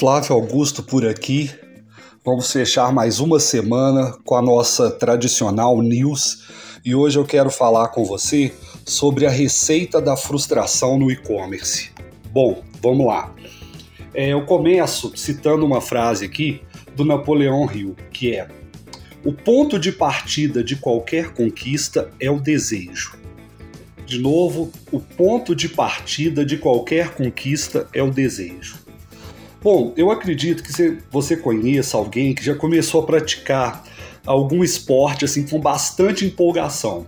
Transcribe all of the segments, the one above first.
Flávio Augusto por aqui. Vamos fechar mais uma semana com a nossa tradicional news e hoje eu quero falar com você sobre a receita da frustração no e-commerce. Bom, vamos lá. É, eu começo citando uma frase aqui do Napoleão Hill, que é: O ponto de partida de qualquer conquista é o desejo. De novo, o ponto de partida de qualquer conquista é o desejo. Bom, eu acredito que você conheça alguém que já começou a praticar algum esporte assim com bastante empolgação.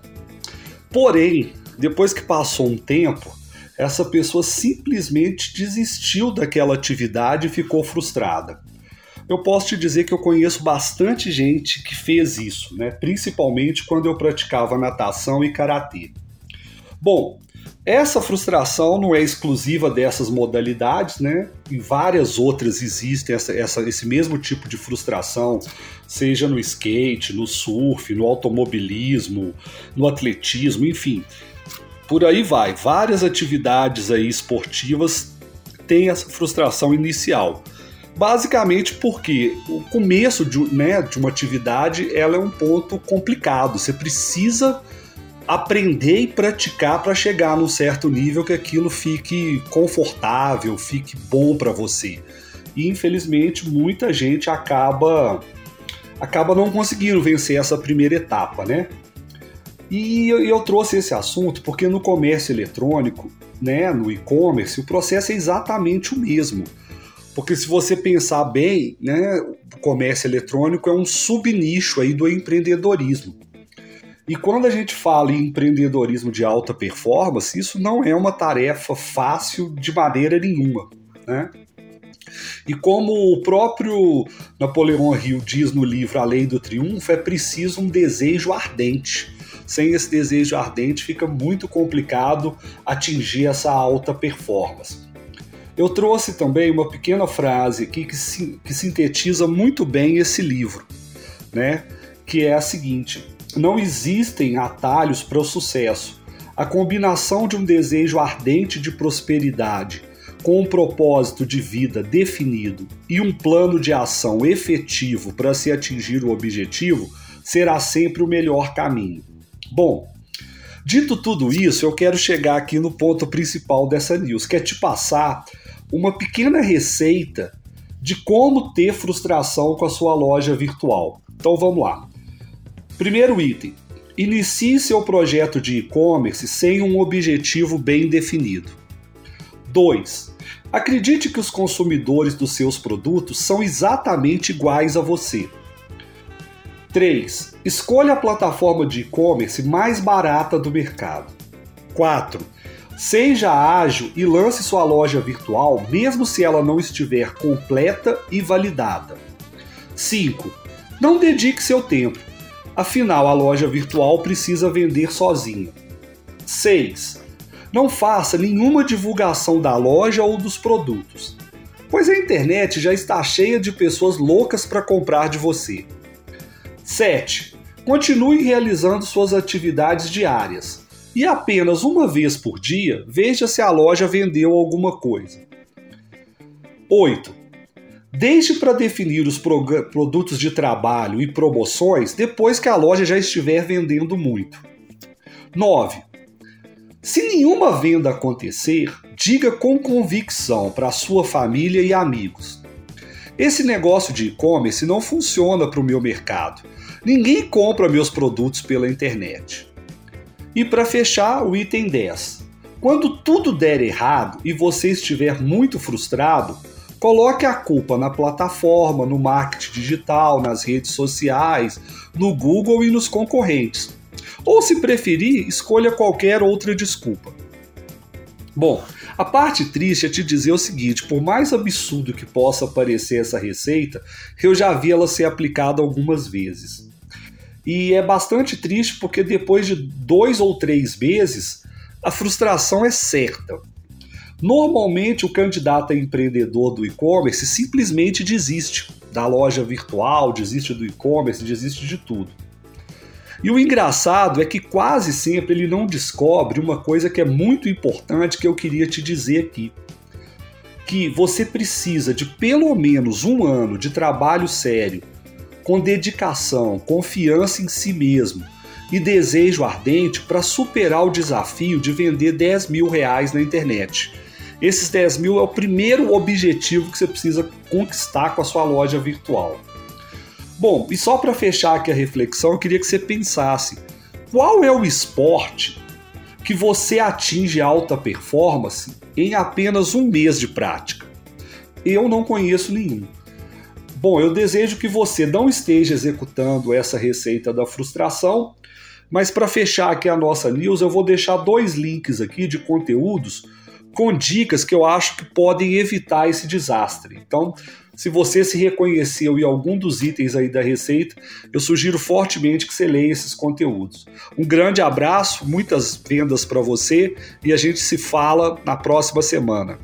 Porém, depois que passou um tempo, essa pessoa simplesmente desistiu daquela atividade e ficou frustrada. Eu posso te dizer que eu conheço bastante gente que fez isso, né? principalmente quando eu praticava natação e karatê. Bom, essa frustração não é exclusiva dessas modalidades, né? Em várias outras existem essa, essa, esse mesmo tipo de frustração, seja no skate, no surf, no automobilismo, no atletismo, enfim. Por aí vai. Várias atividades aí esportivas têm essa frustração inicial. Basicamente porque o começo de, né, de uma atividade ela é um ponto complicado. Você precisa aprender e praticar para chegar num certo nível que aquilo fique confortável, fique bom para você. E infelizmente muita gente acaba acaba não conseguindo vencer essa primeira etapa, né? E eu trouxe esse assunto porque no comércio eletrônico, né, no e-commerce, o processo é exatamente o mesmo. Porque se você pensar bem, né, o comércio eletrônico é um subnicho aí do empreendedorismo. E quando a gente fala em empreendedorismo de alta performance, isso não é uma tarefa fácil de maneira nenhuma. Né? E como o próprio Napoleão Hill diz no livro A Lei do Triunfo, é preciso um desejo ardente. Sem esse desejo ardente, fica muito complicado atingir essa alta performance. Eu trouxe também uma pequena frase aqui que, sintetiza muito bem esse livro, né? que é a seguinte: não existem atalhos para o sucesso. A combinação de um desejo ardente de prosperidade com um propósito de vida definido e um plano de ação efetivo para se atingir o objetivo será sempre o melhor caminho. Bom, dito tudo isso, eu quero chegar aqui no ponto principal dessa news, que é te passar uma pequena receita de como ter frustração com a sua loja virtual. Então vamos lá. Primeiro item: inicie seu projeto de e-commerce sem um objetivo bem definido. 2. Acredite que os consumidores dos seus produtos são exatamente iguais a você. 3. Escolha a plataforma de e-commerce mais barata do mercado. 4. Seja ágil e lance sua loja virtual mesmo se ela não estiver completa e validada. 5. Não dedique seu tempo. Afinal, a loja virtual precisa vender sozinha. 6. Não faça nenhuma divulgação da loja ou dos produtos, pois a internet já está cheia de pessoas loucas para comprar de você. 7. Continue realizando suas atividades diárias e apenas uma vez por dia veja se a loja vendeu alguma coisa. 8. Deixe para definir os produtos de trabalho e promoções depois que a loja já estiver vendendo muito. 9. Se nenhuma venda acontecer, diga com convicção para sua família e amigos. Esse negócio de e-commerce não funciona para o meu mercado. Ninguém compra meus produtos pela internet. E para fechar, o item 10. Quando tudo der errado e você estiver muito frustrado, Coloque a culpa na plataforma, no marketing digital, nas redes sociais, no Google e nos concorrentes. Ou, se preferir, escolha qualquer outra desculpa. Bom, a parte triste é te dizer o seguinte: por mais absurdo que possa parecer essa receita, eu já vi ela ser aplicada algumas vezes. E é bastante triste porque depois de dois ou três meses, a frustração é certa. Normalmente, o candidato a empreendedor do e-commerce simplesmente desiste da loja virtual, desiste do e-commerce, desiste de tudo. E o engraçado é que quase sempre ele não descobre uma coisa que é muito importante que eu queria te dizer aqui. que você precisa de pelo menos um ano de trabalho sério, com dedicação, confiança em si mesmo e desejo ardente para superar o desafio de vender 10 mil reais na internet. Esses 10 mil é o primeiro objetivo que você precisa conquistar com a sua loja virtual. Bom, e só para fechar aqui a reflexão, eu queria que você pensasse: qual é o esporte que você atinge alta performance em apenas um mês de prática? Eu não conheço nenhum. Bom, eu desejo que você não esteja executando essa receita da frustração, mas para fechar aqui a nossa news, eu vou deixar dois links aqui de conteúdos com dicas que eu acho que podem evitar esse desastre. Então, se você se reconheceu em algum dos itens aí da receita, eu sugiro fortemente que você leia esses conteúdos. Um grande abraço, muitas vendas para você e a gente se fala na próxima semana.